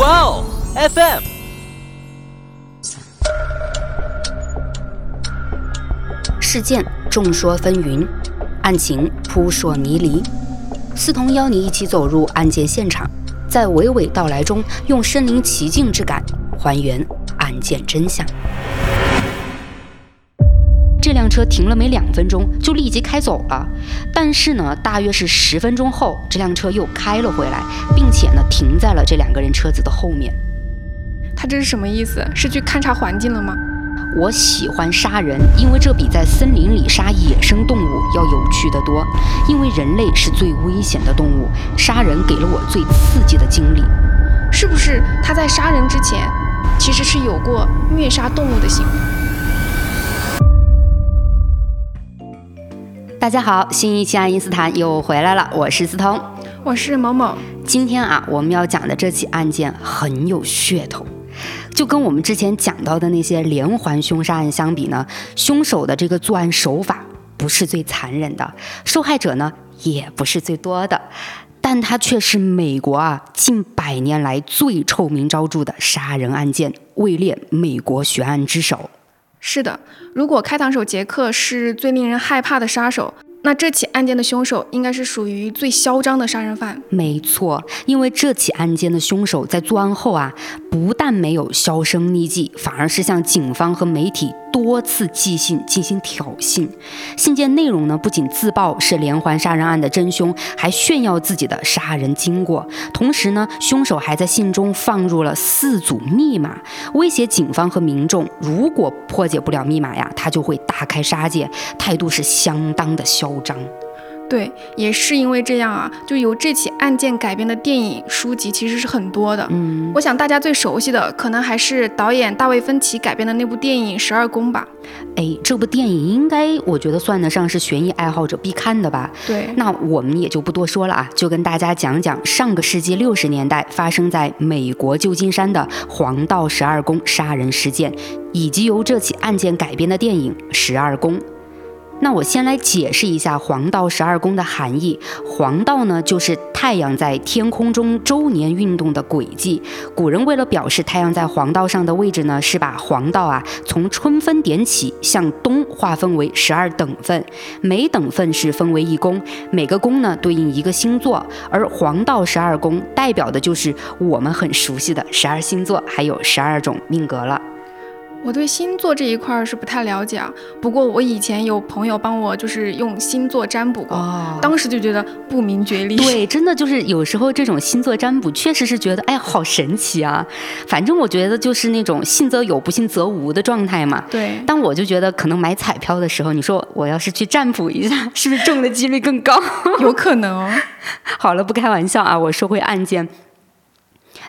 哇哦，FM。事件众说纷纭，案情扑朔迷离。思彤邀你一起走入案件现场，在娓娓道来中，用身临其境之感还原案件真相。车停了没两分钟就立即开走了，但是呢，大约是十分钟后，这辆车又开了回来，并且呢，停在了这两个人车子的后面。他这是什么意思？是去勘察环境了吗？我喜欢杀人，因为这比在森林里杀野生动物要有趣得多。因为人类是最危险的动物，杀人给了我最刺激的经历。是不是他在杀人之前，其实是有过虐杀动物的行为？大家好，新一期爱因斯坦又回来了，我是思彤，我是某某。今天啊，我们要讲的这起案件很有噱头。就跟我们之前讲到的那些连环凶杀案相比呢，凶手的这个作案手法不是最残忍的，受害者呢也不是最多的，但它却是美国啊近百年来最臭名昭著的杀人案件，位列美国悬案之首。是的，如果开膛手杰克是最令人害怕的杀手。那这起案件的凶手应该是属于最嚣张的杀人犯。没错，因为这起案件的凶手在作案后啊，不但没有销声匿迹，反而是向警方和媒体。多次寄信进行挑衅，信件内容呢不仅自曝是连环杀人案的真凶，还炫耀自己的杀人经过。同时呢，凶手还在信中放入了四组密码，威胁警方和民众，如果破解不了密码呀，他就会大开杀戒，态度是相当的嚣张。对，也是因为这样啊，就由这起案件改编的电影、书籍其实是很多的。嗯，我想大家最熟悉的可能还是导演大卫芬奇改编的那部电影《十二宫》吧。哎，这部电影应该我觉得算得上是悬疑爱好者必看的吧。对，那我们也就不多说了啊，就跟大家讲讲上个世纪六十年代发生在美国旧金山的黄道十二宫杀人事件，以及由这起案件改编的电影《十二宫》。那我先来解释一下黄道十二宫的含义。黄道呢，就是太阳在天空中周年运动的轨迹。古人为了表示太阳在黄道上的位置呢，是把黄道啊从春分点起向东划分为十二等份，每等份是分为一宫，每个宫呢对应一个星座。而黄道十二宫代表的就是我们很熟悉的十二星座，还有十二种命格了。我对星座这一块是不太了解啊，不过我以前有朋友帮我就是用星座占卜过，当时就觉得不明觉厉。对，真的就是有时候这种星座占卜确实是觉得，哎，好神奇啊！反正我觉得就是那种信则有，不信则无的状态嘛。对。但我就觉得可能买彩票的时候，你说我要是去占卜一下，是不是中的几率更高？有可能哦。好了，不开玩笑啊，我说回案件。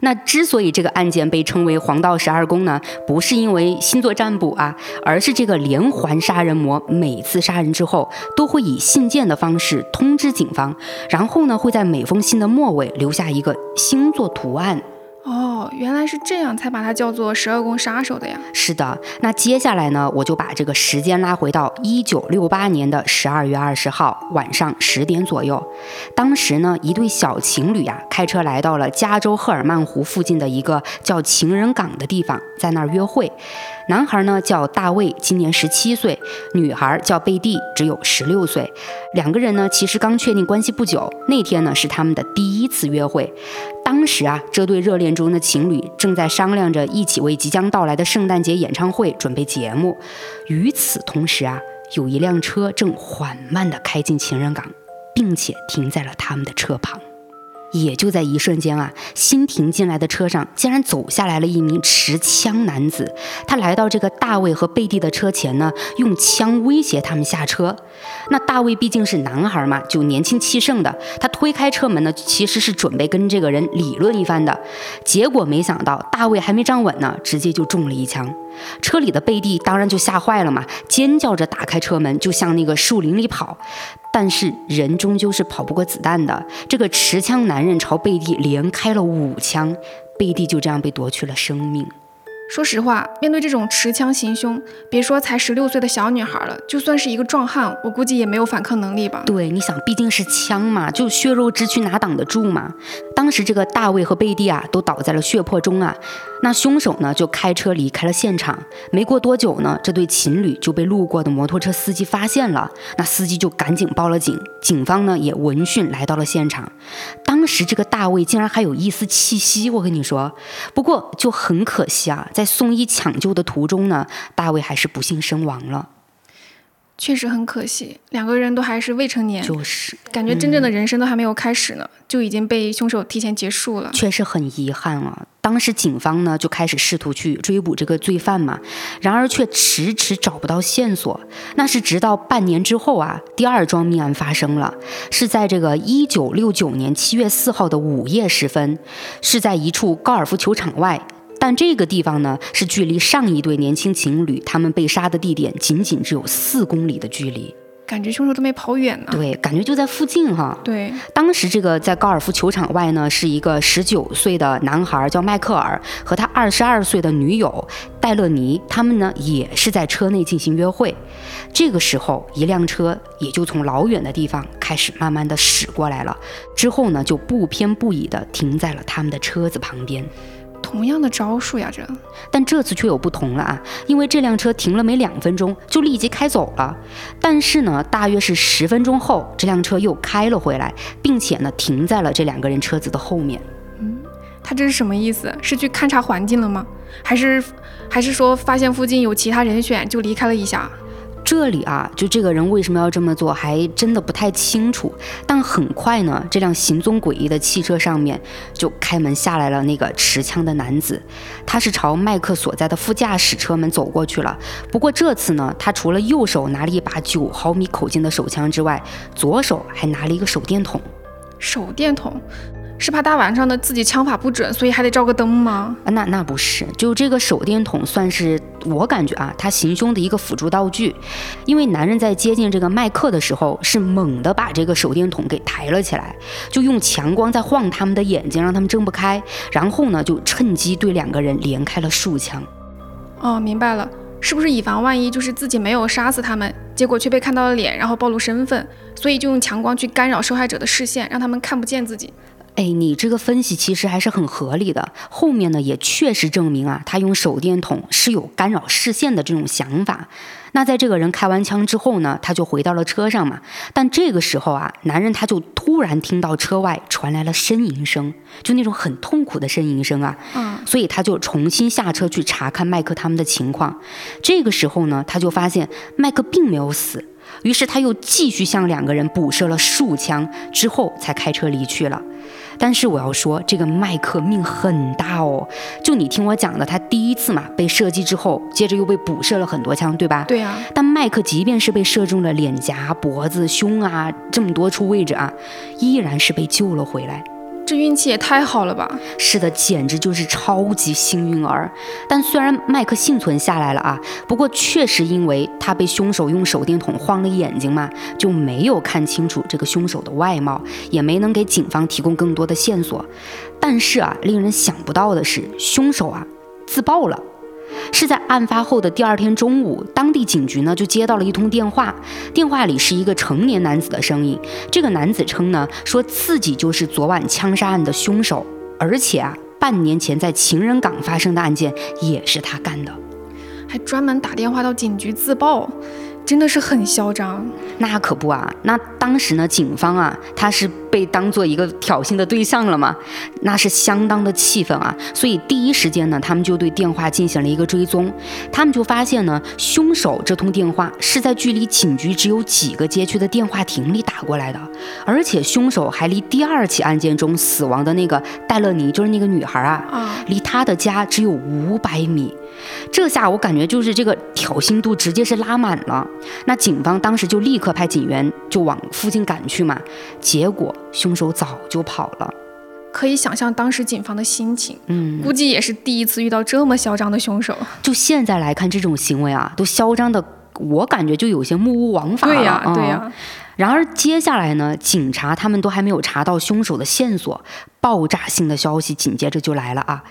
那之所以这个案件被称为黄道十二宫呢，不是因为星座占卜啊，而是这个连环杀人魔每次杀人之后，都会以信件的方式通知警方，然后呢，会在每封信的末尾留下一个星座图案。哦，原来是这样，才把它叫做十二宫杀手的呀。是的，那接下来呢，我就把这个时间拉回到一九六八年的十二月二十号晚上十点左右。当时呢，一对小情侣呀，开车来到了加州赫尔曼湖附近的一个叫情人港的地方，在那儿约会。男孩呢叫大卫，今年十七岁；女孩叫贝蒂，只有十六岁。两个人呢，其实刚确定关系不久。那天呢，是他们的第一次约会。当时啊，这对热恋中的情侣正在商量着一起为即将到来的圣诞节演唱会准备节目。与此同时啊，有一辆车正缓慢地开进情人港，并且停在了他们的车旁。也就在一瞬间啊，新停进来的车上竟然走下来了一名持枪男子。他来到这个大卫和贝蒂的车前呢，用枪威胁他们下车。那大卫毕竟是男孩嘛，就年轻气盛的，他推开车门呢，其实是准备跟这个人理论一番的。结果没想到，大卫还没站稳呢，直接就中了一枪。车里的贝蒂当然就吓坏了嘛，尖叫着打开车门，就向那个树林里跑。但是人终究是跑不过子弹的，这个持枪男人朝贝蒂连开了五枪，贝蒂就这样被夺去了生命。说实话，面对这种持枪行凶，别说才十六岁的小女孩了，就算是一个壮汉，我估计也没有反抗能力吧。对，你想，毕竟是枪嘛，就血肉之躯哪挡得住嘛？当时这个大卫和贝蒂啊，都倒在了血泊中啊。那凶手呢，就开车离开了现场。没过多久呢，这对情侣就被路过的摩托车司机发现了。那司机就赶紧报了警，警方呢也闻讯来到了现场。当时这个大卫竟然还有一丝气息，我跟你说。不过就很可惜啊，在送医抢救的途中呢，大卫还是不幸身亡了。确实很可惜，两个人都还是未成年，就是感觉真正的人生都还没有开始呢，就已经被凶手提前结束了，确实很遗憾啊。当时警方呢就开始试图去追捕这个罪犯嘛，然而却迟迟找不到线索。那是直到半年之后啊，第二桩命案发生了，是在这个一九六九年七月四号的午夜时分，是在一处高尔夫球场外。但这个地方呢，是距离上一对年轻情侣他们被杀的地点仅仅只有四公里的距离，感觉凶手都没跑远呢。对，感觉就在附近哈。对，当时这个在高尔夫球场外呢，是一个十九岁的男孩叫迈克尔和他二十二岁的女友戴勒尼，他们呢也是在车内进行约会。这个时候，一辆车也就从老远的地方开始慢慢的驶过来了，之后呢就不偏不倚的停在了他们的车子旁边。同样的招数呀，这，但这次却有不同了啊！因为这辆车停了没两分钟就立即开走了，但是呢，大约是十分钟后，这辆车又开了回来，并且呢，停在了这两个人车子的后面。嗯，他这是什么意思？是去勘察环境了吗？还是，还是说发现附近有其他人选就离开了一下？这里啊，就这个人为什么要这么做，还真的不太清楚。但很快呢，这辆行踪诡异的汽车上面就开门下来了那个持枪的男子，他是朝麦克所在的副驾驶车门走过去了。不过这次呢，他除了右手拿了一把九毫米口径的手枪之外，左手还拿了一个手电筒。手电筒。是怕大晚上的自己枪法不准，所以还得照个灯吗？啊，那那不是，就这个手电筒算是我感觉啊，他行凶的一个辅助道具。因为男人在接近这个麦克的时候，是猛地把这个手电筒给抬了起来，就用强光在晃他们的眼睛，让他们睁不开。然后呢，就趁机对两个人连开了数枪。哦，明白了，是不是以防万一，就是自己没有杀死他们，结果却被看到了脸，然后暴露身份，所以就用强光去干扰受害者的视线，让他们看不见自己。哎，你这个分析其实还是很合理的。后面呢也确实证明啊，他用手电筒是有干扰视线的这种想法。那在这个人开完枪之后呢，他就回到了车上嘛。但这个时候啊，男人他就突然听到车外传来了呻吟声，就那种很痛苦的呻吟声啊。嗯。所以他就重新下车去查看麦克他们的情况。这个时候呢，他就发现麦克并没有死。于是他又继续向两个人补射了数枪，之后才开车离去了。但是我要说，这个麦克命很大哦。就你听我讲的，他第一次嘛被射击之后，接着又被补射了很多枪，对吧？对啊。但麦克即便是被射中了脸颊、脖子、胸啊这么多处位置啊，依然是被救了回来。这运气也太好了吧！是的，简直就是超级幸运儿。但虽然麦克幸存下来了啊，不过确实因为他被凶手用手电筒晃了眼睛嘛，就没有看清楚这个凶手的外貌，也没能给警方提供更多的线索。但是啊，令人想不到的是，凶手啊自爆了。是在案发后的第二天中午，当地警局呢就接到了一通电话，电话里是一个成年男子的声音。这个男子称呢，说自己就是昨晚枪杀案的凶手，而且啊，半年前在情人港发生的案件也是他干的，还专门打电话到警局自曝。真的是很嚣张，那可不啊！那当时呢，警方啊，他是被当做一个挑衅的对象了嘛，那是相当的气愤啊！所以第一时间呢，他们就对电话进行了一个追踪，他们就发现呢，凶手这通电话是在距离警局只有几个街区的电话亭里打过来的，而且凶手还离第二起案件中死亡的那个戴乐妮，就是那个女孩啊，离他的家只有五百米。这下我感觉就是这个挑衅度直接是拉满了。那警方当时就立刻派警员就往附近赶去嘛，结果凶手早就跑了。可以想象当时警方的心情，嗯，估计也是第一次遇到这么嚣张的凶手。就现在来看，这种行为啊，都嚣张的，我感觉就有些目无王法了。对呀，对呀。然而接下来呢，警察他们都还没有查到凶手的线索。爆炸性的消息紧接着就来了啊！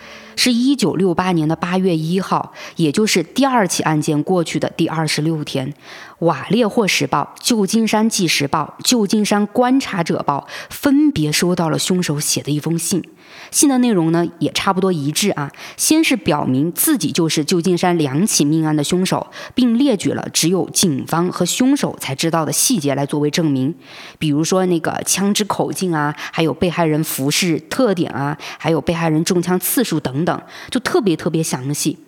是一九六八年的八月一号，也就是第二起案件过去的第二十六天，《瓦列霍时报》《旧金山纪时报》《旧金山观察者报》分别收到了凶手写的一封信。信的内容呢也差不多一致啊，先是表明自己就是旧金山两起命案的凶手，并列举了只有警方和凶手才知道的细节来作为证明，比如说那个枪支口径啊，还有被害人服饰特点啊，还有被害人中枪次数等等，就特别特别详细。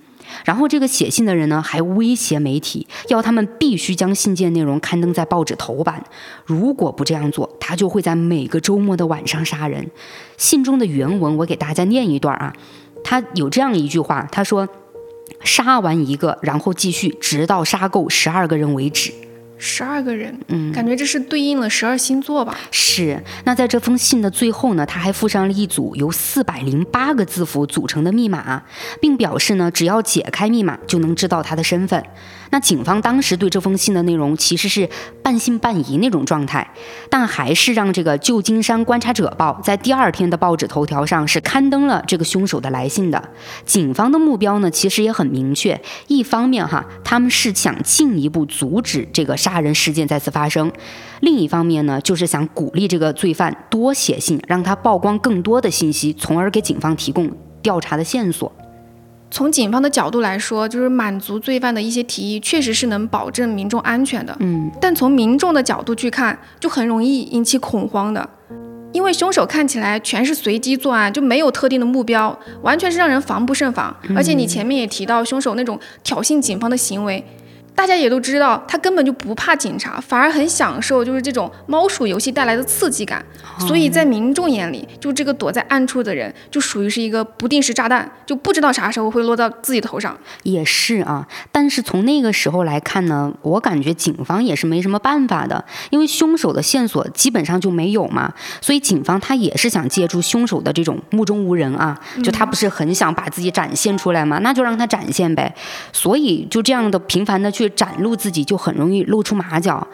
然后这个写信的人呢，还威胁媒体，要他们必须将信件内容刊登在报纸头版，如果不这样做，他就会在每个周末的晚上杀人。信中的原文我给大家念一段啊，他有这样一句话，他说：“杀完一个，然后继续，直到杀够十二个人为止。”十二个人，嗯，感觉这是对应了十二星座吧？是。那在这封信的最后呢，他还附上了一组由四百零八个字符组成的密码，并表示呢，只要解开密码就能知道他的身份。那警方当时对这封信的内容其实是半信半疑那种状态，但还是让这个旧金山观察者报在第二天的报纸头条上是刊登了这个凶手的来信的。警方的目标呢，其实也很明确，一方面哈，他们是想进一步阻止这个杀人事件再次发生；另一方面呢，就是想鼓励这个罪犯多写信，让他曝光更多的信息，从而给警方提供调查的线索。从警方的角度来说，就是满足罪犯的一些提议，确实是能保证民众安全的。嗯，但从民众的角度去看，就很容易引起恐慌的，因为凶手看起来全是随机作案，就没有特定的目标，完全是让人防不胜防。而且你前面也提到，凶手那种挑衅警方的行为。大家也都知道，他根本就不怕警察，反而很享受就是这种猫鼠游戏带来的刺激感。所以在民众眼里，就这个躲在暗处的人，就属于是一个不定时炸弹，就不知道啥时候会落到自己头上。也是啊，但是从那个时候来看呢，我感觉警方也是没什么办法的，因为凶手的线索基本上就没有嘛。所以警方他也是想借助凶手的这种目中无人啊，就他不是很想把自己展现出来嘛？那就让他展现呗。所以就这样的频繁的去。去展露自己就很容易露出马脚，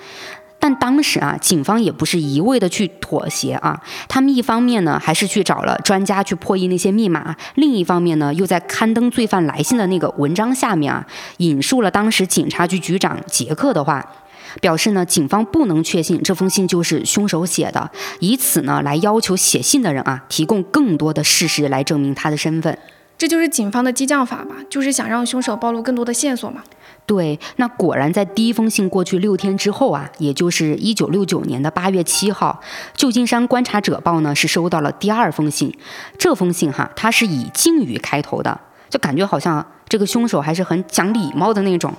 但当时啊，警方也不是一味的去妥协啊，他们一方面呢还是去找了专家去破译那些密码，另一方面呢又在刊登罪犯来信的那个文章下面啊，引述了当时警察局局长杰克的话，表示呢警方不能确信这封信就是凶手写的，以此呢来要求写信的人啊提供更多的事实来证明他的身份。这就是警方的激将法吧，就是想让凶手暴露更多的线索嘛。对，那果然在第一封信过去六天之后啊，也就是一九六九年的八月七号，旧金山观察者报呢是收到了第二封信。这封信哈，它是以敬语开头的，就感觉好像这个凶手还是很讲礼貌的那种。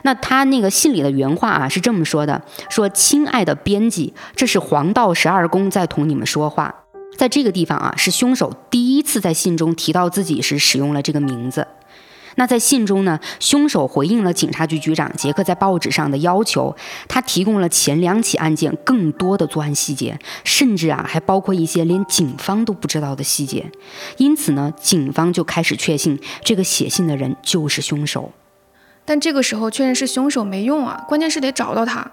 那他那个信里的原话啊是这么说的：说亲爱的编辑，这是黄道十二宫在同你们说话。在这个地方啊，是凶手第一次在信中提到自己时使用了这个名字。那在信中呢，凶手回应了警察局局长杰克在报纸上的要求，他提供了前两起案件更多的作案细节，甚至啊还包括一些连警方都不知道的细节。因此呢，警方就开始确信这个写信的人就是凶手。但这个时候确认是凶手没用啊，关键是得找到他。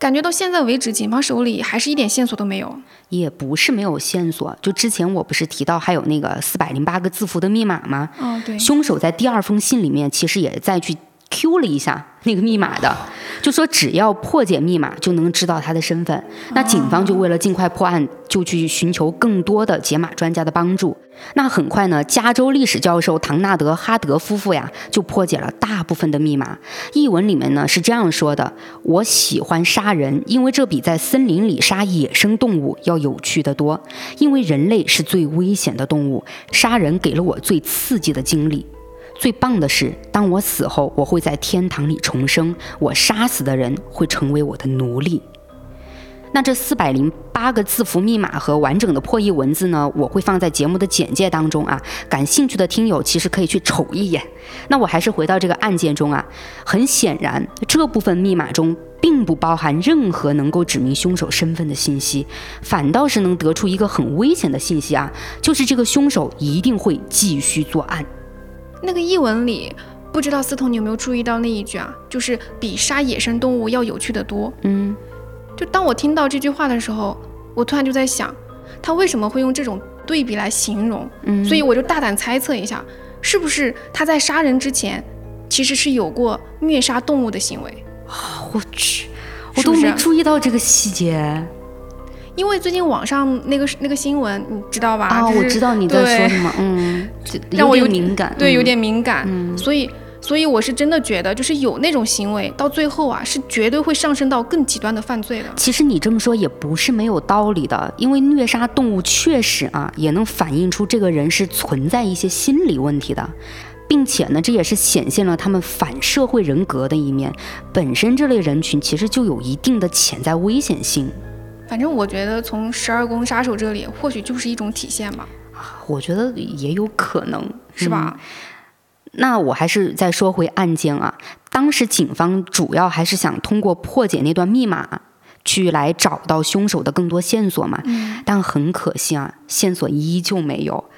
感觉到现在为止，警方手里还是一点线索都没有。也不是没有线索，就之前我不是提到还有那个四百零八个字符的密码吗？哦，对。凶手在第二封信里面其实也再去 Q 了一下那个密码的，就说只要破解密码就能知道他的身份。那警方就为了尽快破案，就去寻求更多的解码专家的帮助。那很快呢，加州历史教授唐纳德·哈德夫妇呀，就破解了大部分的密码。译文里面呢是这样说的：“我喜欢杀人，因为这比在森林里杀野生动物要有趣的多。因为人类是最危险的动物，杀人给了我最刺激的经历。最棒的是，当我死后，我会在天堂里重生，我杀死的人会成为我的奴隶。”那这四百零八个字符密码和完整的破译文字呢？我会放在节目的简介当中啊。感兴趣的听友其实可以去瞅一眼。那我还是回到这个案件中啊。很显然，这部分密码中并不包含任何能够指明凶手身份的信息，反倒是能得出一个很危险的信息啊，就是这个凶手一定会继续作案。那个译文里，不知道思彤你有没有注意到那一句啊？就是比杀野生动物要有趣的多。嗯。就当我听到这句话的时候，我突然就在想，他为什么会用这种对比来形容，嗯，所以我就大胆猜测一下，是不是他在杀人之前，其实是有过虐杀动物的行为？啊，我去，我都没注意到这个细节。因为最近网上那个那个新闻，你知道吧？啊，我知道你在说什么，嗯，让我有点敏感，对，有点敏感，嗯，所以。所以我是真的觉得，就是有那种行为，到最后啊，是绝对会上升到更极端的犯罪的。其实你这么说也不是没有道理的，因为虐杀动物确实啊，也能反映出这个人是存在一些心理问题的，并且呢，这也是显现了他们反社会人格的一面。本身这类人群其实就有一定的潜在危险性。反正我觉得从十二宫杀手这里，或许就是一种体现吧。我觉得也有可能是吧。那我还是再说回案件啊，当时警方主要还是想通过破解那段密码，去来找到凶手的更多线索嘛。但很可惜啊，线索依旧没有。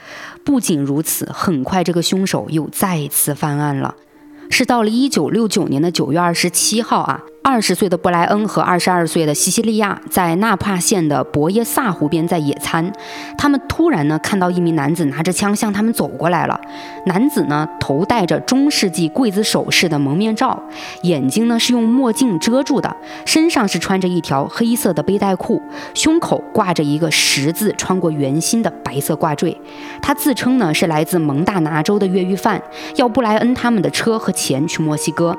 不仅如此，很快这个凶手又再次犯案了，是到了一九六九年的九月二十七号啊。二十岁的布莱恩和二十二岁的西西利亚在纳帕县的博耶萨湖边在野餐，他们突然呢看到一名男子拿着枪向他们走过来了。男子呢头戴着中世纪刽子手式的蒙面罩，眼睛呢是用墨镜遮住的，身上是穿着一条黑色的背带裤，胸口挂着一个十字穿过圆心的白色挂坠。他自称呢是来自蒙大拿州的越狱犯，要布莱恩他们的车和钱去墨西哥。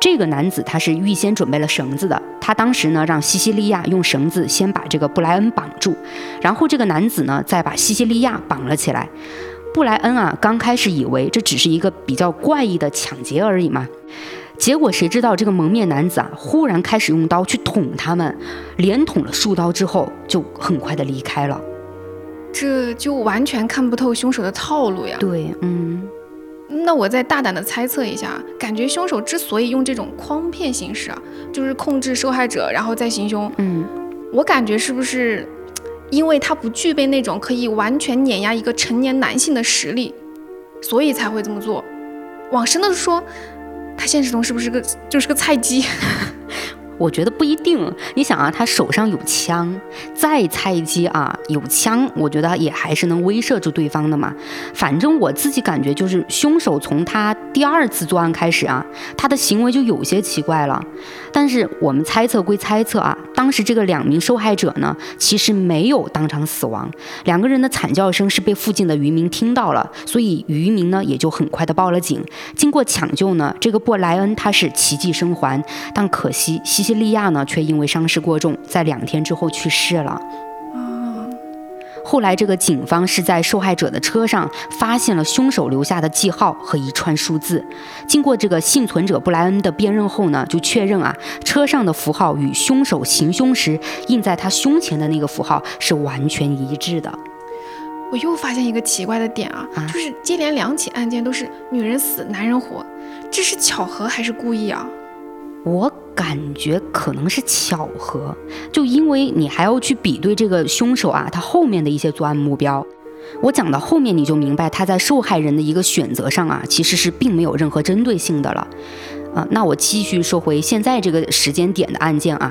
这个男子他是预先准备了绳子的，他当时呢让西西利亚用绳子先把这个布莱恩绑住，然后这个男子呢再把西西利亚绑了起来。布莱恩啊刚开始以为这只是一个比较怪异的抢劫而已嘛，结果谁知道这个蒙面男子啊忽然开始用刀去捅他们，连捅了数刀之后就很快的离开了，这就完全看不透凶手的套路呀。对，嗯。那我再大胆的猜测一下，感觉凶手之所以用这种诓骗形式啊，就是控制受害者，然后再行凶。嗯，我感觉是不是，因为他不具备那种可以完全碾压一个成年男性的实力，所以才会这么做。往深的说，他现实中是不是个就是个菜鸡？我觉得不一定。你想啊，他手上有枪，再菜鸡啊，有枪，我觉得也还是能威慑住对方的嘛。反正我自己感觉，就是凶手从他第二次作案开始啊，他的行为就有些奇怪了。但是我们猜测归猜测啊，当时这个两名受害者呢，其实没有当场死亡，两个人的惨叫声是被附近的渔民听到了，所以渔民呢也就很快的报了警。经过抢救呢，这个布莱恩他是奇迹生还，但可惜西。西利亚呢，却因为伤势过重，在两天之后去世了。啊后来这个警方是在受害者的车上发现了凶手留下的记号和一串数字。经过这个幸存者布莱恩的辨认后呢，就确认啊，车上的符号与凶手行凶时印在他胸前的那个符号是完全一致的。我又发现一个奇怪的点啊，就是接连两起案件都是女人死，男人活，这是巧合还是故意啊？我感觉可能是巧合，就因为你还要去比对这个凶手啊，他后面的一些作案目标。我讲到后面你就明白，他在受害人的一个选择上啊，其实是并没有任何针对性的了。啊，那我继续说回现在这个时间点的案件啊，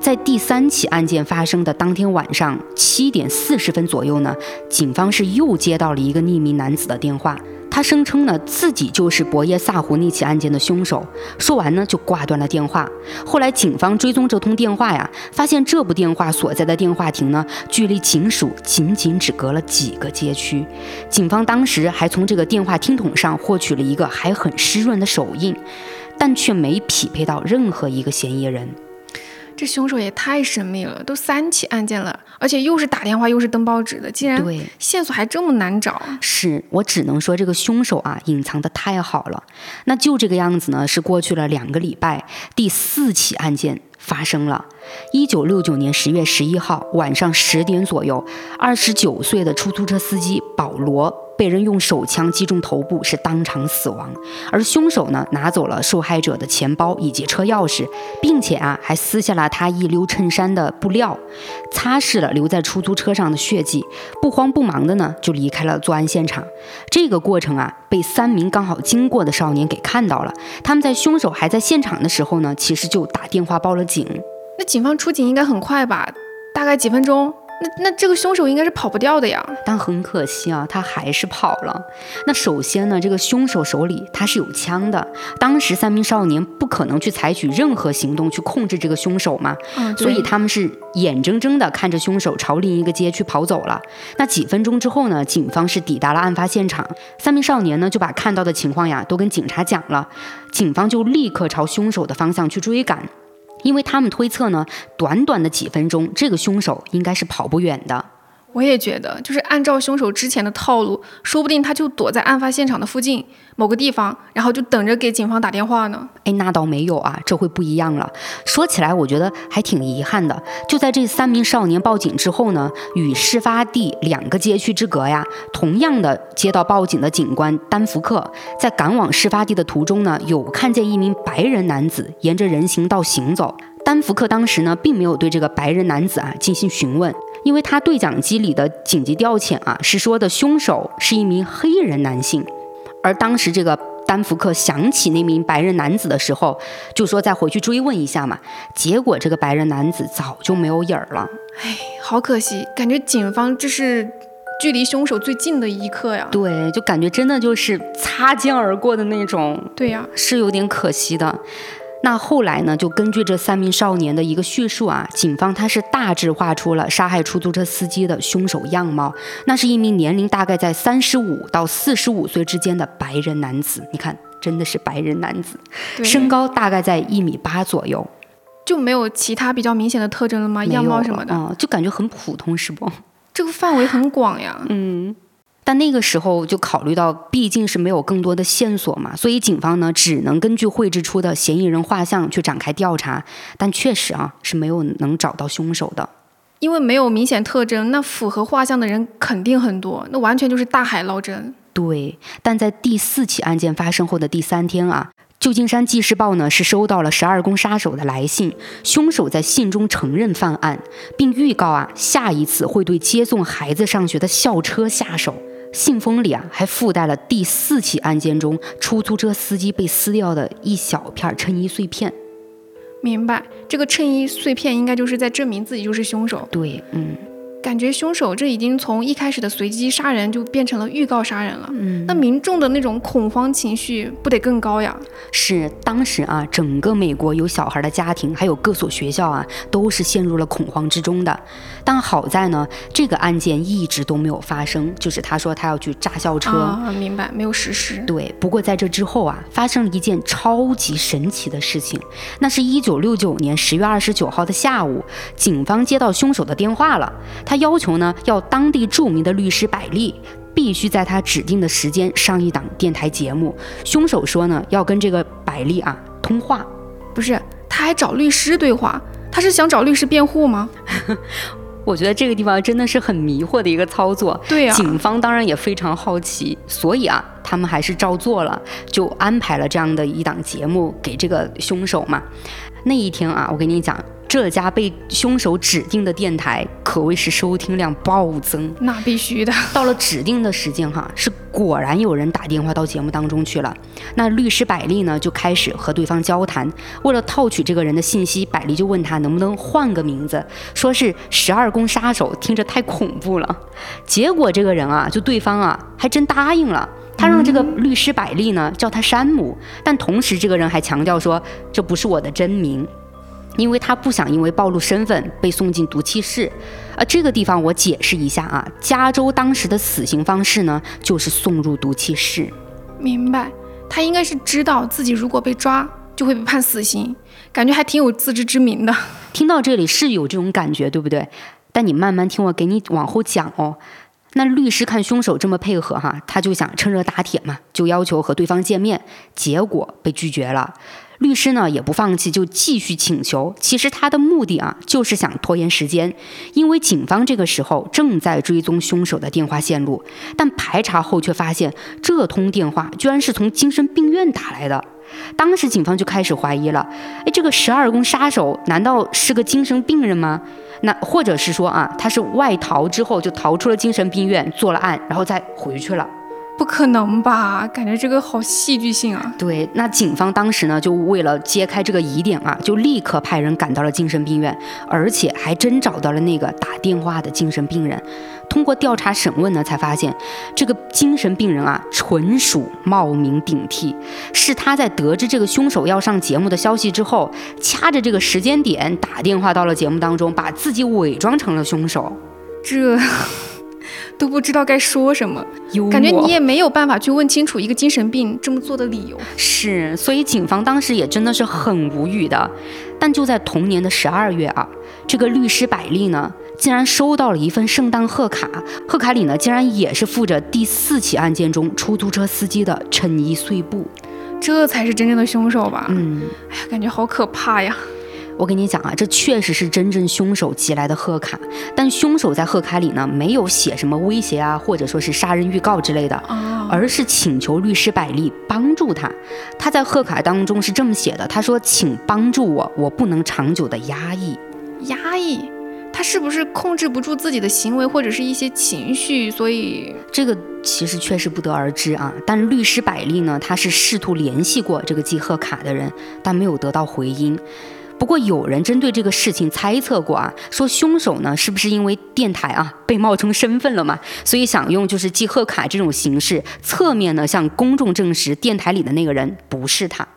在第三起案件发生的当天晚上七点四十分左右呢，警方是又接到了一个匿名男子的电话。他声称呢自己就是博耶萨湖那起案件的凶手，说完呢就挂断了电话。后来警方追踪这通电话呀，发现这部电话所在的电话亭呢，距离警署仅仅只隔了几个街区。警方当时还从这个电话听筒上获取了一个还很湿润的手印，但却没匹配到任何一个嫌疑人。这凶手也太神秘了，都三起案件了，而且又是打电话又是登报纸的，竟然线索还这么难找。是我只能说这个凶手啊，隐藏的太好了。那就这个样子呢，是过去了两个礼拜，第四起案件发生了。一九六九年十月十一号晚上十点左右，二十九岁的出租车司机保罗。被人用手枪击中头部，是当场死亡。而凶手呢，拿走了受害者的钱包以及车钥匙，并且啊，还撕下了他一溜衬衫的布料，擦拭了留在出租车上的血迹，不慌不忙的呢，就离开了作案现场。这个过程啊，被三名刚好经过的少年给看到了。他们在凶手还在现场的时候呢，其实就打电话报了警。那警方出警应该很快吧？大概几分钟？那那这个凶手应该是跑不掉的呀，但很可惜啊，他还是跑了。那首先呢，这个凶手手里他是有枪的，当时三名少年不可能去采取任何行动去控制这个凶手嘛，嗯，所以他们是眼睁睁的看着凶手朝另一个街区跑走了。那几分钟之后呢，警方是抵达了案发现场，三名少年呢就把看到的情况呀都跟警察讲了，警方就立刻朝凶手的方向去追赶。因为他们推测呢，短短的几分钟，这个凶手应该是跑不远的。我也觉得，就是按照凶手之前的套路，说不定他就躲在案发现场的附近某个地方，然后就等着给警方打电话呢。哎，那倒没有啊，这回不一样了。说起来，我觉得还挺遗憾的。就在这三名少年报警之后呢，与事发地两个街区之隔呀，同样的接到报警的警官丹福克，在赶往事发地的途中呢，有看见一名白人男子沿着人行道行走。丹福克当时呢，并没有对这个白人男子啊进行询问。因为他对讲机里的紧急调遣啊，是说的凶手是一名黑人男性，而当时这个丹福克想起那名白人男子的时候，就说再回去追问一下嘛。结果这个白人男子早就没有影儿了。哎，好可惜，感觉警方这是距离凶手最近的一刻呀。对，就感觉真的就是擦肩而过的那种。对呀，是有点可惜的。那后来呢？就根据这三名少年的一个叙述啊，警方他是大致画出了杀害出租车司机的凶手样貌。那是一名年龄大概在三十五到四十五岁之间的白人男子。你看，真的是白人男子，身高大概在一米八左右，就没有其他比较明显的特征了吗？样貌什么的，嗯，就感觉很普通，是不？这个范围很广呀，嗯。但那个时候就考虑到，毕竟是没有更多的线索嘛，所以警方呢只能根据绘制出的嫌疑人画像去展开调查。但确实啊是没有能找到凶手的，因为没有明显特征，那符合画像的人肯定很多，那完全就是大海捞针。对，但在第四起案件发生后的第三天啊，旧金山纪事报呢是收到了十二宫杀手的来信，凶手在信中承认犯案，并预告啊下一次会对接送孩子上学的校车下手。信封里啊，还附带了第四起案件中出租车司机被撕掉的一小片衬衣碎片。明白，这个衬衣碎片应该就是在证明自己就是凶手。对，嗯。感觉凶手这已经从一开始的随机杀人就变成了预告杀人了。嗯，那民众的那种恐慌情绪不得更高呀？是，当时啊，整个美国有小孩的家庭，还有各所学校啊，都是陷入了恐慌之中的。但好在呢，这个案件一直都没有发生，就是他说他要去炸校车。啊，明白，没有实施。对，不过在这之后啊，发生了一件超级神奇的事情。那是一九六九年十月二十九号的下午，警方接到凶手的电话了。他要求呢，要当地著名的律师百利必须在他指定的时间上一档电台节目。凶手说呢，要跟这个百丽啊通话，不是，他还找律师对话，他是想找律师辩护吗？我觉得这个地方真的是很迷惑的一个操作。对呀，警方当然也非常好奇，所以啊，他们还是照做了，就安排了这样的一档节目给这个凶手嘛。那一天啊，我跟你讲。这家被凶手指定的电台可谓是收听量暴增，那必须的。到了指定的时间，哈，是果然有人打电话到节目当中去了。那律师百丽呢，就开始和对方交谈。为了套取这个人的信息，百丽就问他能不能换个名字，说是十二宫杀手，听着太恐怖了。结果这个人啊，就对方啊，还真答应了。他让这个律师百丽呢叫他山姆，但同时这个人还强调说这不是我的真名。因为他不想因为暴露身份被送进毒气室，啊，这个地方我解释一下啊，加州当时的死刑方式呢，就是送入毒气室。明白，他应该是知道自己如果被抓就会被判死刑，感觉还挺有自知之明的。听到这里是有这种感觉，对不对？但你慢慢听我给你往后讲哦。那律师看凶手这么配合哈，他就想趁热打铁嘛，就要求和对方见面，结果被拒绝了。律师呢也不放弃，就继续请求。其实他的目的啊，就是想拖延时间，因为警方这个时候正在追踪凶手的电话线路，但排查后却发现这通电话居然是从精神病院打来的。当时警方就开始怀疑了，哎，这个十二宫杀手难道是个精神病人吗？那或者是说啊，他是外逃之后就逃出了精神病院，做了案，然后再回去了。不可能吧？感觉这个好戏剧性啊！对，那警方当时呢，就为了揭开这个疑点啊，就立刻派人赶到了精神病院，而且还真找到了那个打电话的精神病人。通过调查审问呢，才发现这个精神病人啊，纯属冒名顶替，是他在得知这个凶手要上节目的消息之后，掐着这个时间点打电话到了节目当中，把自己伪装成了凶手。这。都不知道该说什么，感觉你也没有办法去问清楚一个精神病这么做的理由。是，所以警方当时也真的是很无语的。但就在同年的十二月啊，这个律师百丽呢，竟然收到了一份圣诞贺卡，贺卡里呢，竟然也是附着第四起案件中出租车司机的衬衣碎布。这才是真正的凶手吧？嗯，哎呀，感觉好可怕呀。我跟你讲啊，这确实是真正凶手寄来的贺卡，但凶手在贺卡里呢没有写什么威胁啊，或者说是杀人预告之类的，而是请求律师百丽帮助他。他在贺卡当中是这么写的，他说：“请帮助我，我不能长久的压抑。”压抑？他是不是控制不住自己的行为或者是一些情绪？所以这个其实确实不得而知啊。但律师百丽呢，他是试图联系过这个寄贺卡的人，但没有得到回音。不过有人针对这个事情猜测过啊，说凶手呢是不是因为电台啊被冒充身份了嘛，所以想用就是寄贺卡这种形式，侧面呢向公众证实电台里的那个人不是他。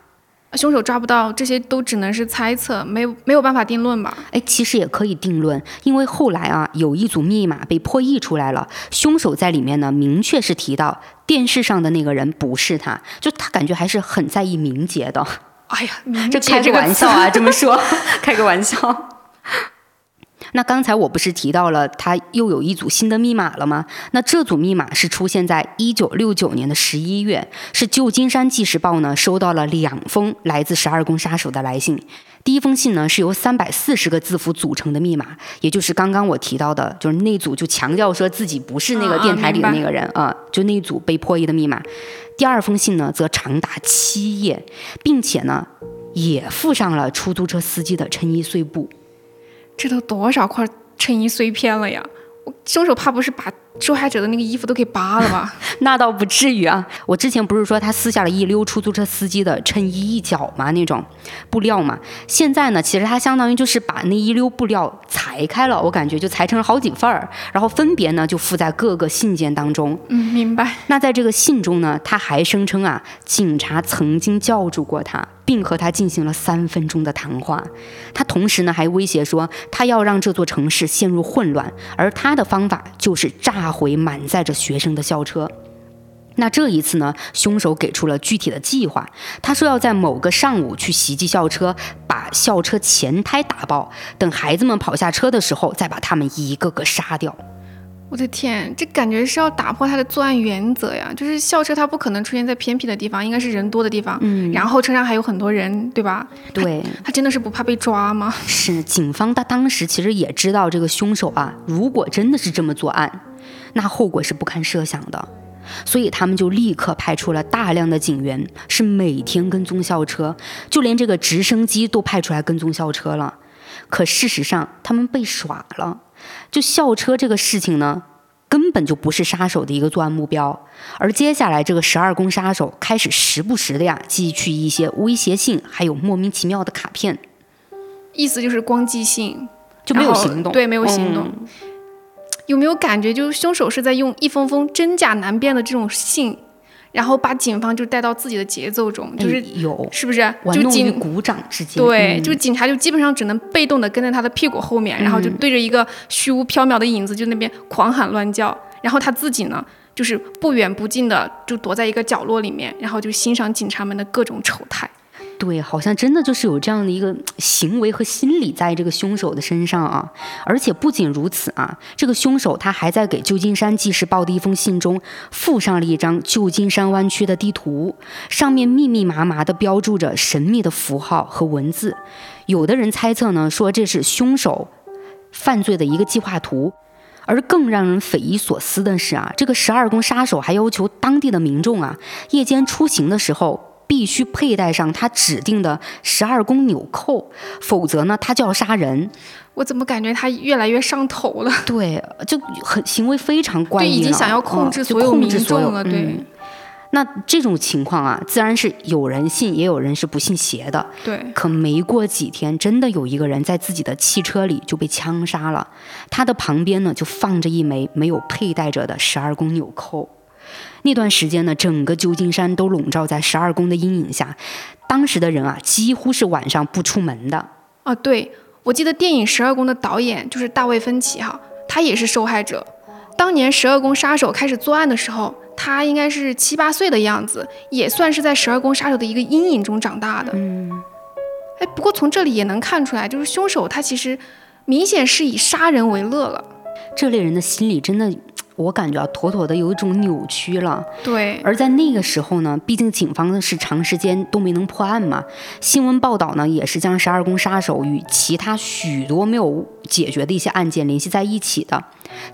凶手抓不到，这些都只能是猜测，没有没有办法定论吧？哎，其实也可以定论，因为后来啊有一组密码被破译出来了，凶手在里面呢明确是提到电视上的那个人不是他，就他感觉还是很在意名节的。哎呀，这开个玩笑啊！这么说，开个玩笑。那刚才我不是提到了他又有一组新的密码了吗？那这组密码是出现在一九六九年的十一月，是旧金山纪事报呢收到了两封来自十二宫杀手的来信。第一封信呢是由三百四十个字符组成的密码，也就是刚刚我提到的，就是那组就强调说自己不是那个电台里的那个人啊，就那组被破译的密码。第二封信呢，则长达七页，并且呢，也附上了出租车司机的衬衣碎布。这都多少块衬衣碎片了呀？凶手怕不是把受害者的那个衣服都给扒了吧？那倒不至于啊！我之前不是说他撕下了一溜出租车司机的衬衣一角吗？那种布料嘛。现在呢，其实他相当于就是把那一溜布料裁开了，我感觉就裁成了好几份儿，然后分别呢就附在各个信件当中。嗯，明白。那在这个信中呢，他还声称啊，警察曾经叫住过他。并和他进行了三分钟的谈话，他同时呢还威胁说，他要让这座城市陷入混乱，而他的方法就是炸毁满载着学生的校车。那这一次呢，凶手给出了具体的计划，他说要在某个上午去袭击校车，把校车前胎打爆，等孩子们跑下车的时候，再把他们一个个杀掉。我的天，这感觉是要打破他的作案原则呀！就是校车它不可能出现在偏僻的地方，应该是人多的地方。嗯，然后车上还有很多人，对吧？对，他真的是不怕被抓吗？是，警方他当时其实也知道这个凶手啊，如果真的是这么作案，那后果是不堪设想的，所以他们就立刻派出了大量的警员，是每天跟踪校车，就连这个直升机都派出来跟踪校车了。可事实上，他们被耍了。就校车这个事情呢，根本就不是杀手的一个作案目标。而接下来这个十二宫杀手开始时不时的呀寄去一些威胁信，还有莫名其妙的卡片，意思就是光寄信就没有行动，对，没有行动。有没有感觉，就是凶手是在用一封封真假难辨的这种信？然后把警方就带到自己的节奏中，就是有是不是？就警鼓掌之间，对，就警察就基本上只能被动的跟在他的屁股后面，然后就对着一个虚无缥缈的影子就那边狂喊乱叫，然后他自己呢，就是不远不近的就躲在一个角落里面，然后就欣赏警察们的各种丑态。对，好像真的就是有这样的一个行为和心理在这个凶手的身上啊！而且不仅如此啊，这个凶手他还在给旧金山纪事报的一封信中附上了一张旧金山湾区的地图，上面密密麻麻的标注着神秘的符号和文字。有的人猜测呢，说这是凶手犯罪的一个计划图。而更让人匪夷所思的是啊，这个十二宫杀手还要求当地的民众啊，夜间出行的时候。必须佩戴上他指定的十二宫纽扣，否则呢，他就要杀人。我怎么感觉他越来越上头了？对，就很行为非常怪异已经想要控制所有民众了。对，那这种情况啊，自然是有人信，也有人是不信邪的。对。可没过几天，真的有一个人在自己的汽车里就被枪杀了，他的旁边呢就放着一枚没有佩戴着的十二宫纽扣。那段时间呢，整个旧金山都笼罩在十二宫的阴影下，当时的人啊，几乎是晚上不出门的。啊，对，我记得电影《十二宫》的导演就是大卫芬奇哈，他也是受害者。当年十二宫杀手开始作案的时候，他应该是七八岁的样子，也算是在十二宫杀手的一个阴影中长大的。嗯，哎，不过从这里也能看出来，就是凶手他其实明显是以杀人为乐了。这类人的心理真的。我感觉啊，妥妥的有一种扭曲了。对，而在那个时候呢，毕竟警方呢是长时间都没能破案嘛，新闻报道呢也是将十二宫杀手与其他许多没有解决的一些案件联系在一起的。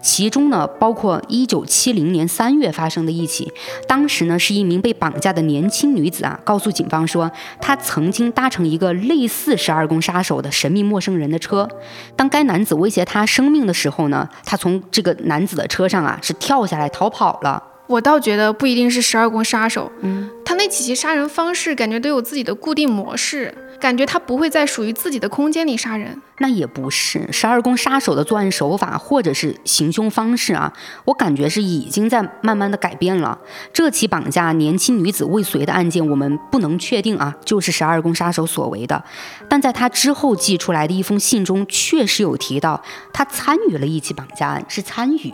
其中呢，包括一九七零年三月发生的一起，当时呢是一名被绑架的年轻女子啊，告诉警方说，她曾经搭乘一个类似十二宫杀手的神秘陌生人的车。当该男子威胁她生命的时候呢，她从这个男子的车上啊是跳下来逃跑了。我倒觉得不一定是十二宫杀手，嗯，他那几起杀人方式感觉都有自己的固定模式。感觉他不会在属于自己的空间里杀人，那也不是十二宫杀手的作案手法或者是行凶方式啊，我感觉是已经在慢慢的改变了。这起绑架年轻女子未遂的案件，我们不能确定啊，就是十二宫杀手所为的，但在他之后寄出来的一封信中，确实有提到他参与了一起绑架案，是参与，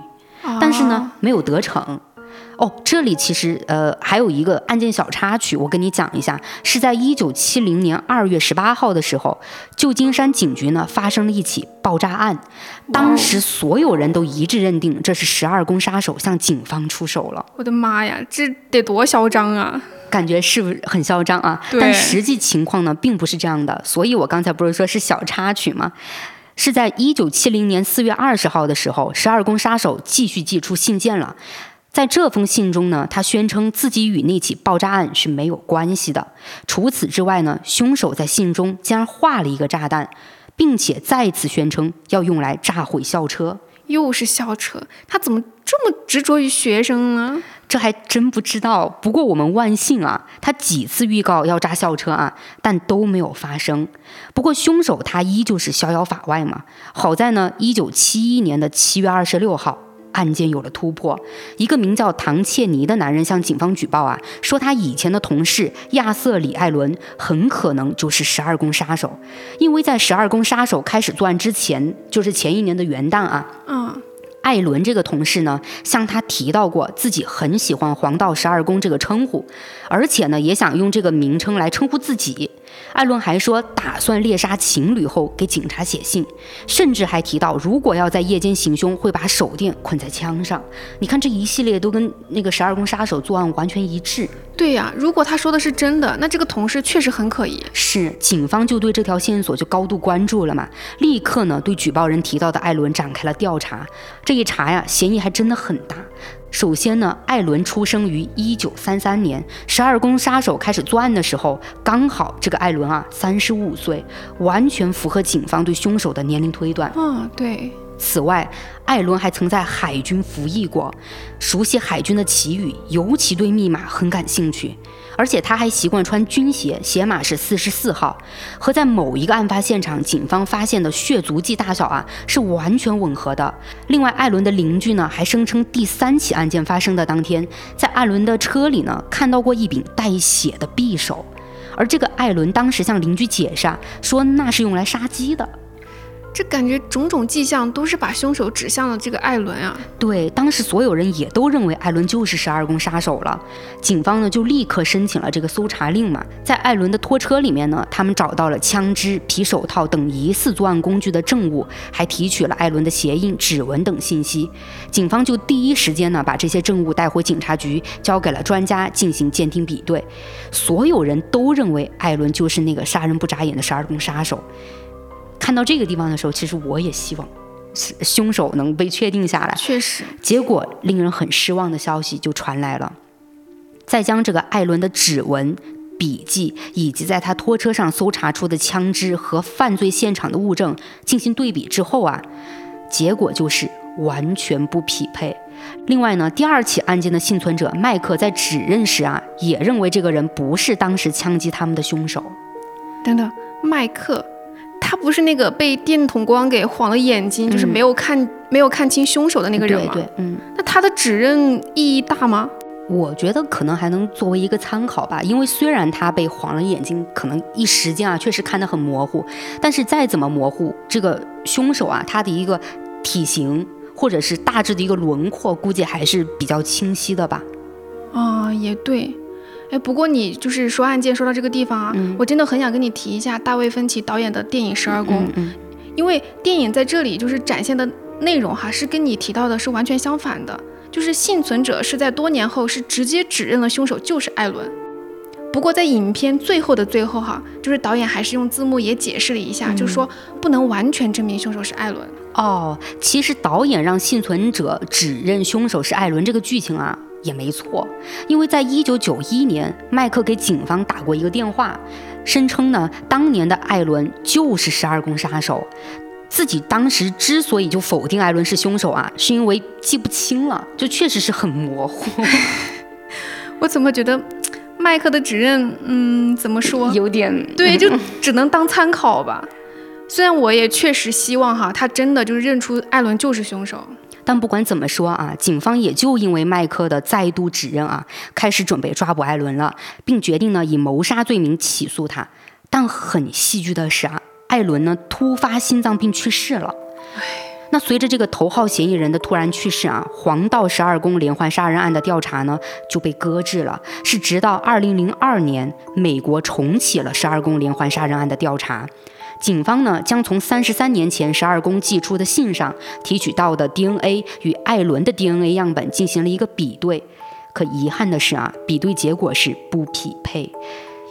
但是呢，没有得逞。哦，这里其实呃还有一个案件小插曲，我跟你讲一下，是在一九七零年二月十八号的时候，旧金山警局呢发生了一起爆炸案，当时所有人都一致认定这是十二宫杀手向警方出手了。我的妈呀，这得多嚣张啊！感觉是不是很嚣张啊？但实际情况呢并不是这样的，所以我刚才不是说是小插曲吗？是在一九七零年四月二十号的时候，十二宫杀手继续寄出信件了。在这封信中呢，他宣称自己与那起爆炸案是没有关系的。除此之外呢，凶手在信中竟然画了一个炸弹，并且再次宣称要用来炸毁校车。又是校车，他怎么这么执着于学生呢？这还真不知道。不过我们万幸啊，他几次预告要炸校车啊，但都没有发生。不过凶手他依旧是逍遥法外嘛。好在呢，一九七一年的七月二十六号。案件有了突破，一个名叫唐切尼的男人向警方举报啊，说他以前的同事亚瑟·李艾伦很可能就是十二宫杀手，因为在十二宫杀手开始作案之前，就是前一年的元旦啊，嗯。艾伦这个同事呢，向他提到过自己很喜欢“黄道十二宫”这个称呼，而且呢，也想用这个名称来称呼自己。艾伦还说，打算猎杀情侣后给警察写信，甚至还提到，如果要在夜间行凶，会把手电捆在枪上。你看这一系列都跟那个十二宫杀手作案完全一致。对呀，如果他说的是真的，那这个同事确实很可疑。是，警方就对这条线索就高度关注了嘛，立刻呢对举报人提到的艾伦展开了调查。这一查呀，嫌疑还真的很大。首先呢，艾伦出生于一九三三年，十二宫杀手开始作案的时候，刚好这个艾伦啊三十五岁，完全符合警方对凶手的年龄推断。嗯，对。此外，艾伦还曾在海军服役过，熟悉海军的旗语，尤其对密码很感兴趣。而且他还习惯穿军鞋，鞋码是四十四号，和在某一个案发现场警方发现的血足迹大小啊是完全吻合的。另外，艾伦的邻居呢还声称，第三起案件发生的当天，在艾伦的车里呢看到过一柄带血的匕首，而这个艾伦当时向邻居解释啊说，那是用来杀鸡的。这感觉种种迹象都是把凶手指向了这个艾伦啊！对，当时所有人也都认为艾伦就是十二宫杀手了。警方呢就立刻申请了这个搜查令嘛，在艾伦的拖车里面呢，他们找到了枪支、皮手套等疑似作案工具的证物，还提取了艾伦的鞋印、指纹等信息。警方就第一时间呢把这些证物带回警察局，交给了专家进行鉴定比对。所有人都认为艾伦就是那个杀人不眨眼的十二宫杀手。看到这个地方的时候，其实我也希望凶手能被确定下来。确实，结果令人很失望的消息就传来了。在将这个艾伦的指纹、笔记以及在他拖车上搜查出的枪支和犯罪现场的物证进行对比之后啊，结果就是完全不匹配。另外呢，第二起案件的幸存者麦克在指认时啊，也认为这个人不是当时枪击他们的凶手。等等，麦克，他不是那个被电筒光给晃了眼睛，就是没有看没有看清凶手的那个人吗？对对，嗯。那他的指认意义大吗？我觉得可能还能作为一个参考吧，因为虽然他被晃了眼睛，可能一时间啊确实看得很模糊，但是再怎么模糊，这个凶手啊他的一个体型或者是大致的一个轮廓，估计还是比较清晰的吧。啊，也对。哎，不过你就是说案件说到这个地方啊，我真的很想跟你提一下大卫芬奇导演的电影《十二宫》，因为电影在这里就是展现的内容哈，是跟你提到的是完全相反的。就是幸存者是在多年后是直接指认了凶手就是艾伦，不过在影片最后的最后哈，就是导演还是用字幕也解释了一下，就是说不能完全证明凶手是艾伦。哦，其实导演让幸存者指认凶手是艾伦这个剧情啊也没错，因为在一九九一年，麦克给警方打过一个电话，声称呢当年的艾伦就是十二宫杀手。自己当时之所以就否定艾伦是凶手啊，是因为记不清了，就确实是很模糊。我怎么觉得麦克的指认，嗯，怎么说？有点对，就只能当参考吧。虽然我也确实希望哈，他真的就是认出艾伦就是凶手。但不管怎么说啊，警方也就因为麦克的再度指认啊，开始准备抓捕艾伦了，并决定呢以谋杀罪名起诉他。但很戏剧的是啊。艾伦呢突发心脏病去世了，那随着这个头号嫌疑人的突然去世啊，黄道十二宫连环杀人案的调查呢就被搁置了，是直到二零零二年，美国重启了十二宫连环杀人案的调查，警方呢将从三十三年前十二宫寄出的信上提取到的 DNA 与艾伦的 DNA 样本进行了一个比对，可遗憾的是啊，比对结果是不匹配。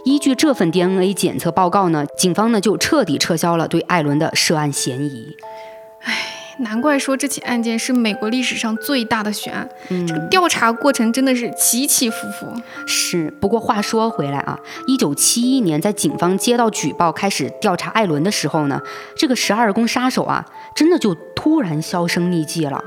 依据这份 DNA 检测报告呢，警方呢就彻底撤销了对艾伦的涉案嫌疑。唉，难怪说这起案件是美国历史上最大的悬案。嗯，这个调查过程真的是起起伏伏。是，不过话说回来啊，一九七一年在警方接到举报开始调查艾伦的时候呢，这个十二宫杀手啊，真的就突然销声匿迹了。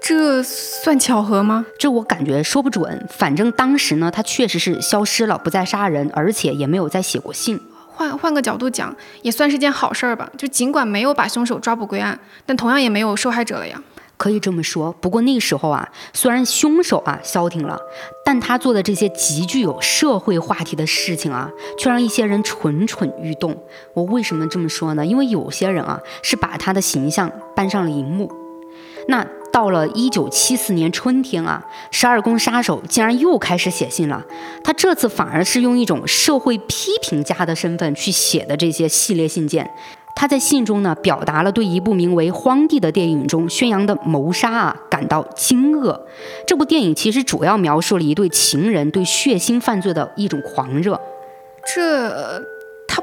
这算巧合吗？这我感觉说不准。反正当时呢，他确实是消失了，不再杀人，而且也没有再写过信。换换个角度讲，也算是件好事儿吧。就尽管没有把凶手抓捕归案，但同样也没有受害者了呀。可以这么说。不过那时候啊，虽然凶手啊消停了，但他做的这些极具有社会话题的事情啊，却让一些人蠢蠢欲动。我为什么这么说呢？因为有些人啊，是把他的形象搬上了荧幕。那。到了一九七四年春天啊，十二宫杀手竟然又开始写信了。他这次反而是用一种社会批评家的身份去写的这些系列信件。他在信中呢，表达了对一部名为《荒地》的电影中宣扬的谋杀啊感到惊愕。这部电影其实主要描述了一对情人对血腥犯罪的一种狂热。这。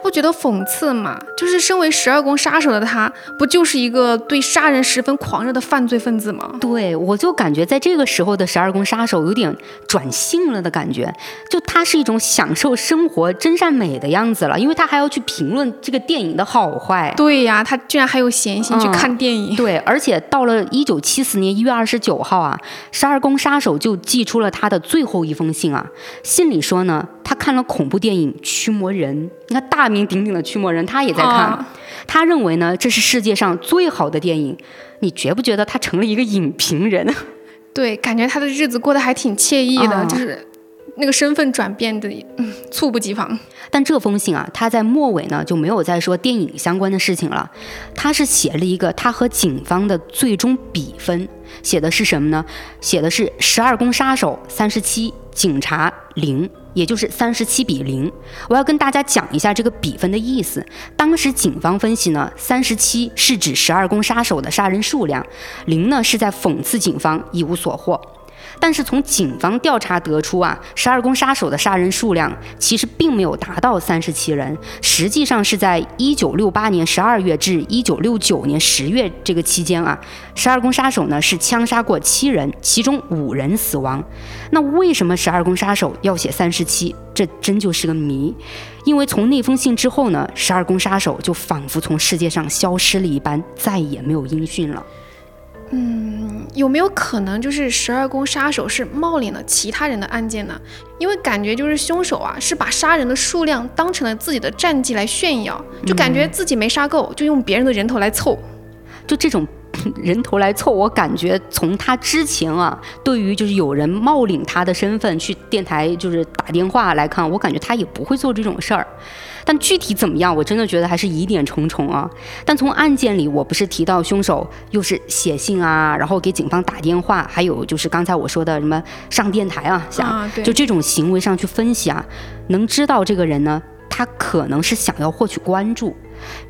他不觉得讽刺吗？就是身为十二宫杀手的他，不就是一个对杀人十分狂热的犯罪分子吗？对，我就感觉在这个时候的十二宫杀手有点转性了的感觉，就他是一种享受生活、真善美的样子了，因为他还要去评论这个电影的好坏。对呀，他居然还有闲心去看电影。对，而且到了一九七四年一月二十九号啊，十二宫杀手就寄出了他的最后一封信啊，信里说呢。他看了恐怖电影《驱魔人》，你看大名鼎鼎的驱魔人，他也在看。他认为呢，这是世界上最好的电影。你觉不觉得他成了一个影评人？对，感觉他的日子过得还挺惬意的，就是那个身份转变的，嗯，猝不及防。但这封信啊，他在末尾呢就没有再说电影相关的事情了。他是写了一个他和警方的最终比分，写的是什么呢？写的是十二宫杀手三十七，警察零。也就是三十七比零，我要跟大家讲一下这个比分的意思。当时警方分析呢，三十七是指十二宫杀手的杀人数量，零呢是在讽刺警方一无所获。但是从警方调查得出啊，十二宫杀手的杀人数量其实并没有达到三十七人，实际上是在一九六八年十二月至一九六九年十月这个期间啊，十二宫杀手呢是枪杀过七人，其中五人死亡。那为什么十二宫杀手要写三十七？这真就是个谜。因为从那封信之后呢，十二宫杀手就仿佛从世界上消失了一般，再也没有音讯了。嗯，有没有可能就是十二宫杀手是冒领了其他人的案件呢？因为感觉就是凶手啊，是把杀人的数量当成了自己的战绩来炫耀，就感觉自己没杀够，就用别人的人头来凑，就这种。人头来凑，我感觉从他之前啊，对于就是有人冒领他的身份去电台就是打电话来看，我感觉他也不会做这种事儿。但具体怎么样，我真的觉得还是疑点重重啊。但从案件里，我不是提到凶手又是写信啊，然后给警方打电话，还有就是刚才我说的什么上电台啊，想就这种行为上去分析啊，能知道这个人呢，他可能是想要获取关注。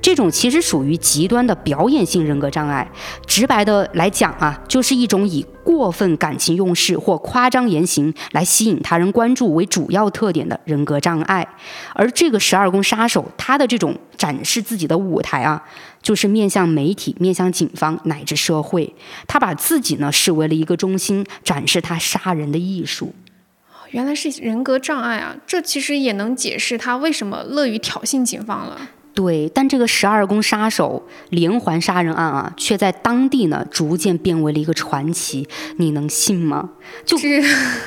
这种其实属于极端的表演性人格障碍，直白的来讲啊，就是一种以过分感情用事或夸张言行来吸引他人关注为主要特点的人格障碍。而这个十二宫杀手，他的这种展示自己的舞台啊，就是面向媒体、面向警方乃至社会，他把自己呢视为了一个中心，展示他杀人的艺术。原来是人格障碍啊，这其实也能解释他为什么乐于挑衅警方了。对，但这个十二宫杀手连环杀人案啊，却在当地呢逐渐变为了一个传奇，你能信吗？就是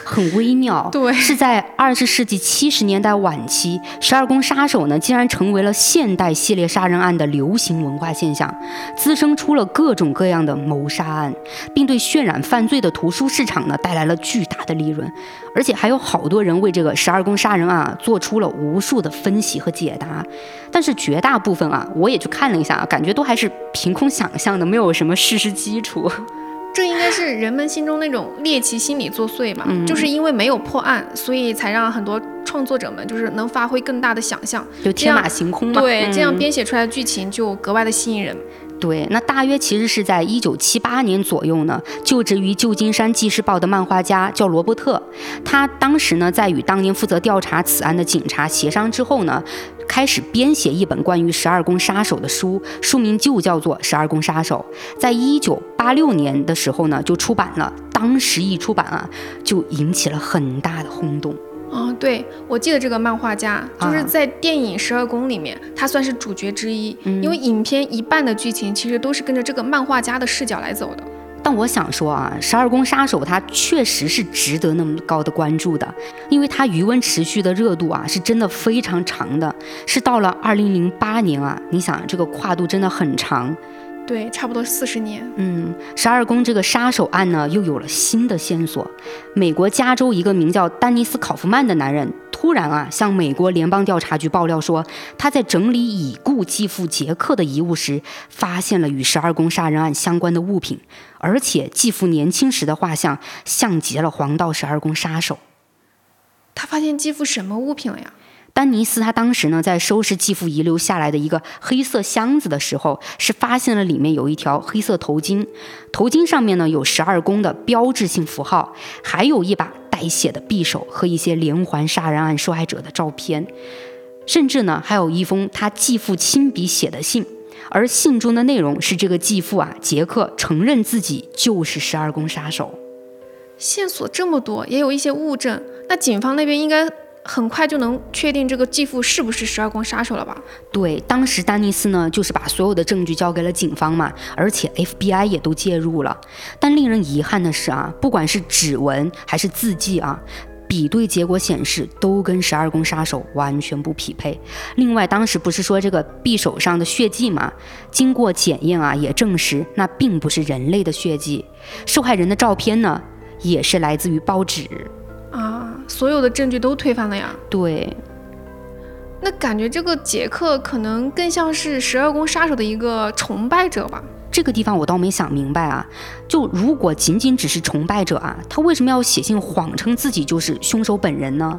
很微妙。对，是在二十世纪七十年代晚期，十二宫杀手呢竟然成为了现代系列杀人案的流行文化现象，滋生出了各种各样的谋杀案，并对渲染犯罪的图书市场呢带来了巨大的利润，而且还有好多人为这个十二宫杀人案啊做出了无数的分析和解答，但是绝。大部分啊，我也去看了一下啊，感觉都还是凭空想象的，没有什么事实基础。这应该是人们心中那种猎奇心理作祟吧？就是因为没有破案，所以才让很多创作者们就是能发挥更大的想象，就天马行空嘛。对，这样编写出来的剧情就格外的吸引人。对，那大约其实是在一九七八年左右呢，就职于旧金山纪事报的漫画家叫罗伯特，他当时呢在与当年负责调查此案的警察协商之后呢，开始编写一本关于十二宫杀手的书，书名就叫做《十二宫杀手》。在一九八六年的时候呢就出版了，当时一出版啊就引起了很大的轰动。哦，对，我记得这个漫画家就是在电影《十二宫》里面，他算是主角之一，因为影片一半的剧情其实都是跟着这个漫画家的视角来走的。但我想说啊，《十二宫杀手》他确实是值得那么高的关注的，因为他余温持续的热度啊，是真的非常长的，是到了二零零八年啊，你想这个跨度真的很长。对，差不多四十年。嗯，十二宫这个杀手案呢，又有了新的线索。美国加州一个名叫丹尼斯·考夫曼的男人，突然啊，向美国联邦调查局爆料说，他在整理已故继父杰克的遗物时，发现了与十二宫杀人案相关的物品，而且继父年轻时的画像像极了黄道十二宫杀手。他发现继父什么物品了呀？丹尼斯他当时呢，在收拾继父遗留下来的一个黑色箱子的时候，是发现了里面有一条黑色头巾，头巾上面呢有十二宫的标志性符号，还有一把带血的匕首和一些连环杀人案受害者的照片，甚至呢还有一封他继父亲笔写的信，而信中的内容是这个继父啊杰克承认自己就是十二宫杀手。线索这么多，也有一些物证，那警方那边应该。很快就能确定这个继父是不是十二宫杀手了吧？对，当时丹尼斯呢，就是把所有的证据交给了警方嘛，而且 FBI 也都介入了。但令人遗憾的是啊，不管是指纹还是字迹啊，比对结果显示都跟十二宫杀手完全不匹配。另外，当时不是说这个匕首上的血迹嘛，经过检验啊，也证实那并不是人类的血迹。受害人的照片呢，也是来自于报纸。啊，所有的证据都推翻了呀！对，那感觉这个杰克可能更像是十二宫杀手的一个崇拜者吧？这个地方我倒没想明白啊。就如果仅仅只是崇拜者啊，他为什么要写信谎称自己就是凶手本人呢？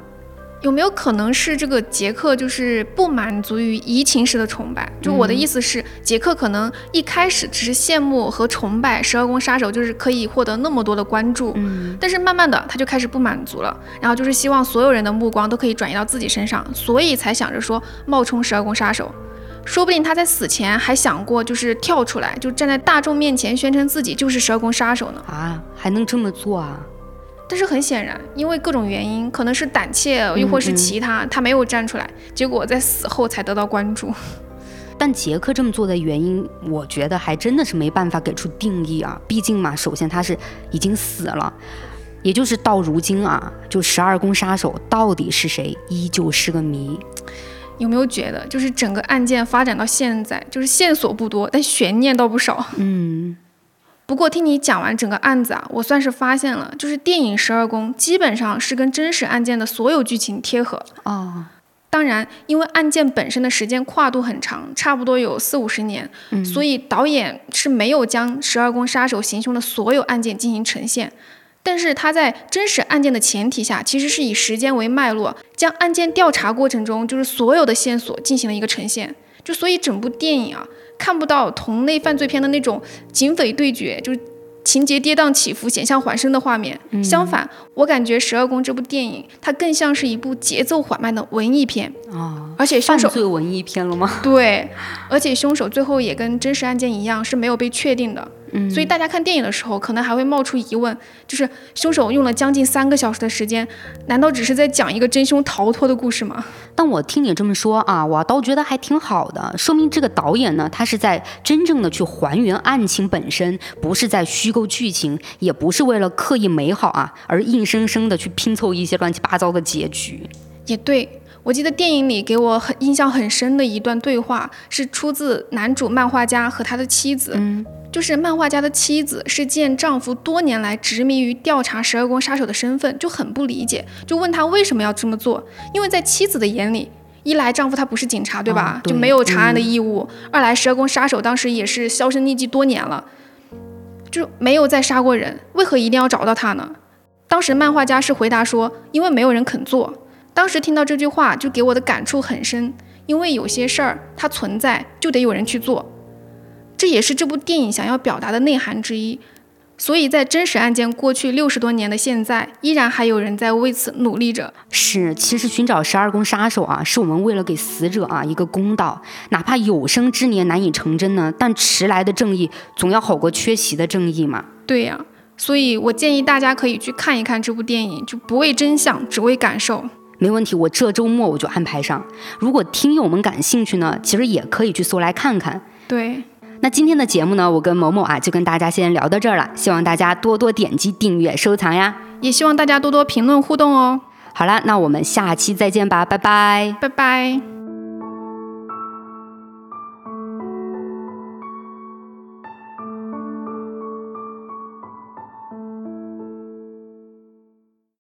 有没有可能是这个杰克就是不满足于移情时的崇拜？就我的意思是，杰克可能一开始只是羡慕和崇拜十二宫杀手，就是可以获得那么多的关注。嗯。但是慢慢的，他就开始不满足了，然后就是希望所有人的目光都可以转移到自己身上，所以才想着说冒充十二宫杀手。说不定他在死前还想过，就是跳出来，就站在大众面前宣称自己就是十二宫杀手呢。啊，还能这么做啊？但是很显然，因为各种原因，可能是胆怯，又或是其他，他没有站出来，结果在死后才得到关注。但杰克这么做的原因，我觉得还真的是没办法给出定义啊。毕竟嘛，首先他是已经死了，也就是到如今啊，就十二宫杀手到底是谁，依旧是个谜。有没有觉得，就是整个案件发展到现在，就是线索不多，但悬念倒不少。嗯。不过听你讲完整个案子啊，我算是发现了，就是电影《十二宫》基本上是跟真实案件的所有剧情贴合。哦。当然，因为案件本身的时间跨度很长，差不多有四五十年，所以导演是没有将十二宫杀手行凶的所有案件进行呈现。但是他在真实案件的前提下，其实是以时间为脉络，将案件调查过程中就是所有的线索进行了一个呈现。就所以整部电影啊，看不到同类犯罪片的那种警匪对决，就是。情节跌宕起伏、险象环生的画面。相反，我感觉《十二宫》这部电影，它更像是一部节奏缓慢的文艺片啊。而且凶手最文艺片了吗？对，而且凶手最后也跟真实案件一样是没有被确定的。嗯，所以大家看电影的时候，可能还会冒出疑问，就是凶手用了将近三个小时的时间，难道只是在讲一个真凶逃脱的故事吗？但我听你这么说啊，我倒觉得还挺好的，说明这个导演呢，他是在真正的去还原案情本身，不是在虚构剧情，也不是为了刻意美好啊，而硬生生的去拼凑一些乱七八糟的结局。也对，我记得电影里给我很印象很深的一段对话，是出自男主漫画家和他的妻子。嗯。就是漫画家的妻子是见丈夫多年来执迷于调查十二宫杀手的身份，就很不理解，就问他为什么要这么做。因为在妻子的眼里，一来丈夫他不是警察，对吧？就没有查案的义务；二来十二宫杀手当时也是销声匿迹多年了，就没有再杀过人，为何一定要找到他呢？当时漫画家是回答说，因为没有人肯做。当时听到这句话，就给我的感触很深，因为有些事儿它存在，就得有人去做。这也是这部电影想要表达的内涵之一，所以在真实案件过去六十多年的现在，依然还有人在为此努力着。是，其实寻找十二宫杀手啊，是我们为了给死者啊一个公道，哪怕有生之年难以成真呢，但迟来的正义总要好过缺席的正义嘛。对呀，所以我建议大家可以去看一看这部电影，就不为真相，只为感受。没问题，我这周末我就安排上。如果听友们感兴趣呢，其实也可以去搜来看看。对。那今天的节目呢，我跟某某啊就跟大家先聊到这儿了，希望大家多多点击订阅、收藏呀，也希望大家多多评论互动哦。好了，那我们下期再见吧，拜拜，拜拜。